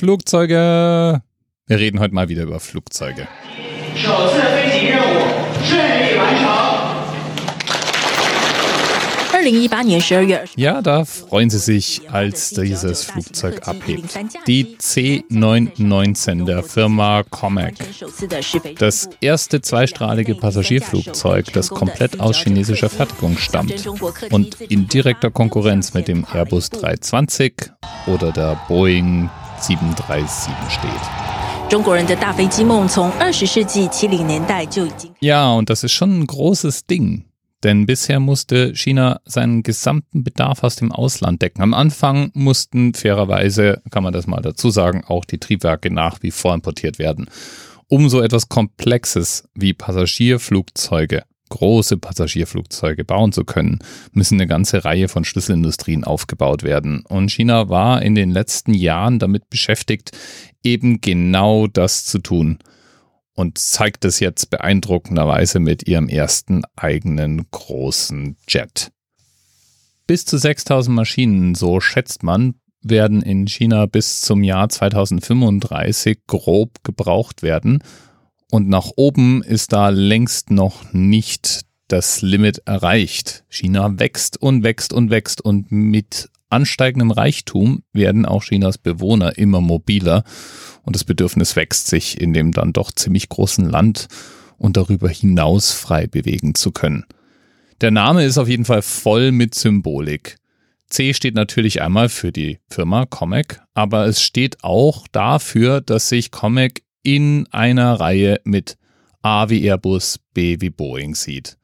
Flugzeuge. Wir reden heute mal wieder über Flugzeuge. Ja, da freuen sie sich, als dieses Flugzeug abhebt. Die C919 der Firma Comac. Das erste zweistrahlige Passagierflugzeug, das komplett aus chinesischer Fertigung stammt und in direkter Konkurrenz mit dem Airbus 320 oder der Boeing 737 steht. Ja, und das ist schon ein großes Ding. Denn bisher musste China seinen gesamten Bedarf aus dem Ausland decken. Am Anfang mussten fairerweise, kann man das mal dazu sagen, auch die Triebwerke nach wie vor importiert werden. Um so etwas Komplexes wie Passagierflugzeuge, große Passagierflugzeuge bauen zu können, müssen eine ganze Reihe von Schlüsselindustrien aufgebaut werden. Und China war in den letzten Jahren damit beschäftigt, eben genau das zu tun und zeigt es jetzt beeindruckenderweise mit ihrem ersten eigenen großen Jet. Bis zu 6000 Maschinen, so schätzt man, werden in China bis zum Jahr 2035 grob gebraucht werden. Und nach oben ist da längst noch nicht das Limit erreicht. China wächst und wächst und wächst und mit ansteigendem Reichtum werden auch Chinas Bewohner immer mobiler und das Bedürfnis wächst sich in dem dann doch ziemlich großen Land und darüber hinaus frei bewegen zu können. Der Name ist auf jeden Fall voll mit Symbolik. C steht natürlich einmal für die Firma Comac, aber es steht auch dafür, dass sich Comac in einer Reihe mit A wie Airbus, B wie Boeing sieht.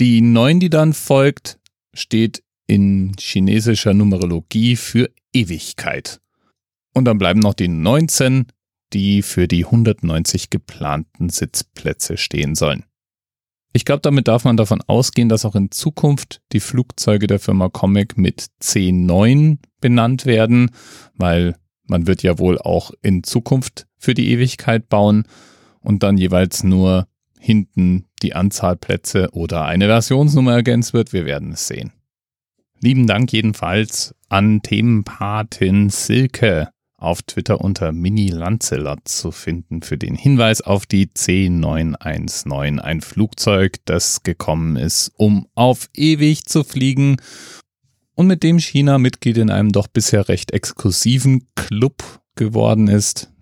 Die 9, die dann folgt, steht in chinesischer Numerologie für Ewigkeit. Und dann bleiben noch die 19, die für die 190 geplanten Sitzplätze stehen sollen. Ich glaube, damit darf man davon ausgehen, dass auch in Zukunft die Flugzeuge der Firma Comic mit C9 benannt werden, weil man wird ja wohl auch in Zukunft für die Ewigkeit bauen und dann jeweils nur hinten die Anzahl Plätze oder eine Versionsnummer ergänzt wird. Wir werden es sehen. Lieben Dank jedenfalls an Themenpatin Silke auf Twitter unter Mini Lancelot zu finden für den Hinweis auf die C919, ein Flugzeug, das gekommen ist, um auf ewig zu fliegen und mit dem China Mitglied in einem doch bisher recht exklusiven Club geworden ist,